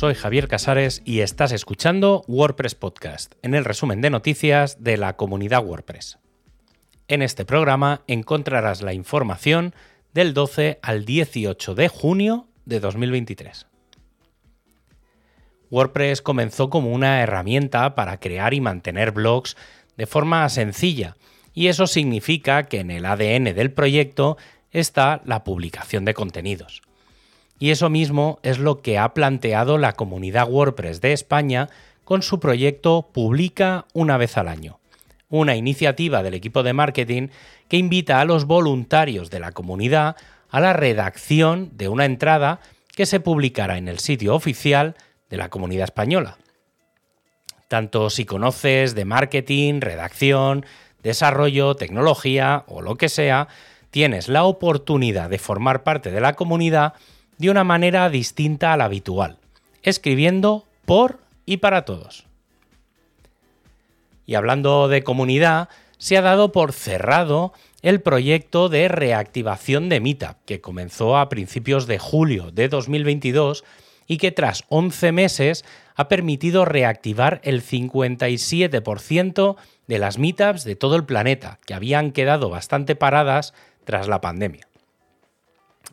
soy Javier Casares y estás escuchando WordPress Podcast, en el resumen de noticias de la comunidad WordPress. En este programa encontrarás la información del 12 al 18 de junio de 2023. WordPress comenzó como una herramienta para crear y mantener blogs de forma sencilla, y eso significa que en el ADN del proyecto está la publicación de contenidos. Y eso mismo es lo que ha planteado la comunidad WordPress de España con su proyecto Publica una vez al año, una iniciativa del equipo de marketing que invita a los voluntarios de la comunidad a la redacción de una entrada que se publicará en el sitio oficial de la comunidad española. Tanto si conoces de marketing, redacción, desarrollo, tecnología o lo que sea, tienes la oportunidad de formar parte de la comunidad de una manera distinta a la habitual, escribiendo por y para todos. Y hablando de comunidad, se ha dado por cerrado el proyecto de reactivación de Meetup, que comenzó a principios de julio de 2022 y que tras 11 meses ha permitido reactivar el 57% de las meetups de todo el planeta, que habían quedado bastante paradas tras la pandemia.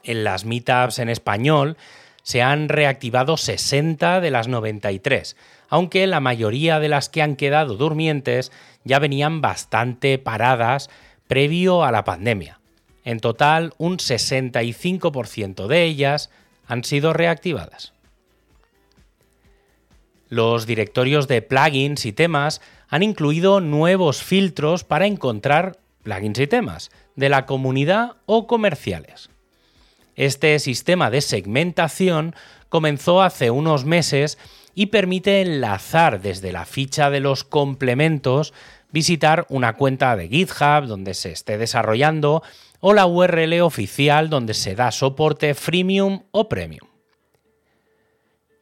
En las meetups en español se han reactivado 60 de las 93, aunque la mayoría de las que han quedado durmientes ya venían bastante paradas previo a la pandemia. En total, un 65% de ellas han sido reactivadas. Los directorios de plugins y temas han incluido nuevos filtros para encontrar plugins y temas de la comunidad o comerciales. Este sistema de segmentación comenzó hace unos meses y permite enlazar desde la ficha de los complementos, visitar una cuenta de GitHub donde se esté desarrollando o la URL oficial donde se da soporte freemium o premium.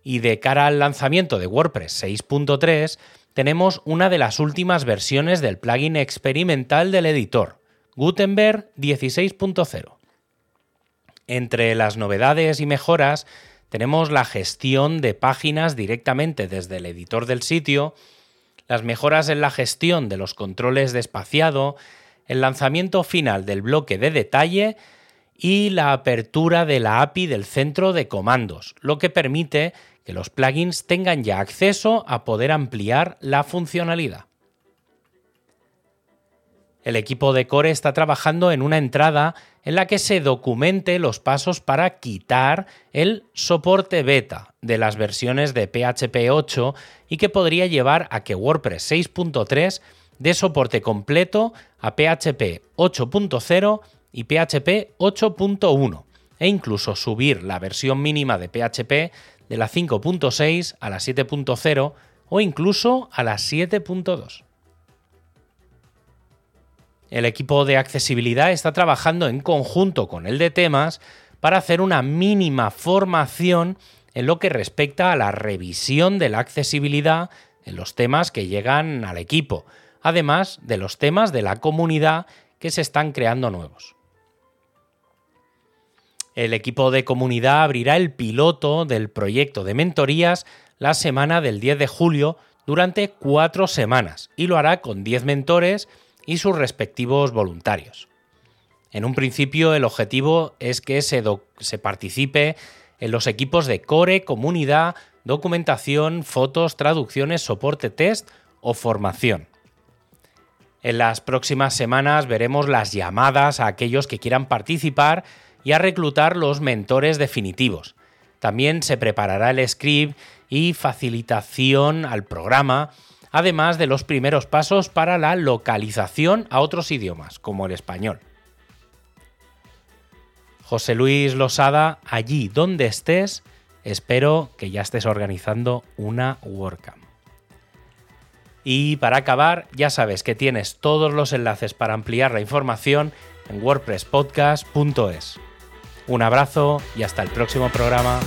Y de cara al lanzamiento de WordPress 6.3, tenemos una de las últimas versiones del plugin experimental del editor, Gutenberg 16.0. Entre las novedades y mejoras tenemos la gestión de páginas directamente desde el editor del sitio, las mejoras en la gestión de los controles de espaciado, el lanzamiento final del bloque de detalle y la apertura de la API del centro de comandos, lo que permite que los plugins tengan ya acceso a poder ampliar la funcionalidad. El equipo de Core está trabajando en una entrada en la que se documente los pasos para quitar el soporte beta de las versiones de PHP 8 y que podría llevar a que WordPress 6.3 dé soporte completo a PHP 8.0 y PHP 8.1 e incluso subir la versión mínima de PHP de la 5.6 a la 7.0 o incluso a la 7.2. El equipo de accesibilidad está trabajando en conjunto con el de temas para hacer una mínima formación en lo que respecta a la revisión de la accesibilidad en los temas que llegan al equipo, además de los temas de la comunidad que se están creando nuevos. El equipo de comunidad abrirá el piloto del proyecto de mentorías la semana del 10 de julio durante cuatro semanas y lo hará con 10 mentores y sus respectivos voluntarios. En un principio el objetivo es que se, participe en los equipos de core, comunidad, documentación, fotos, traducciones, soporte test o formación. En las próximas semanas veremos las llamadas a aquellos que quieran participar y a reclutar los mentores definitivos. También se preparará el script y facilitación al programa además de los primeros pasos para la localización a otros idiomas, como el español. José Luis Losada, allí donde estés, espero que ya estés organizando una WordCamp. Y para acabar, ya sabes que tienes todos los enlaces para ampliar la información en wordpresspodcast.es. Un abrazo y hasta el próximo programa.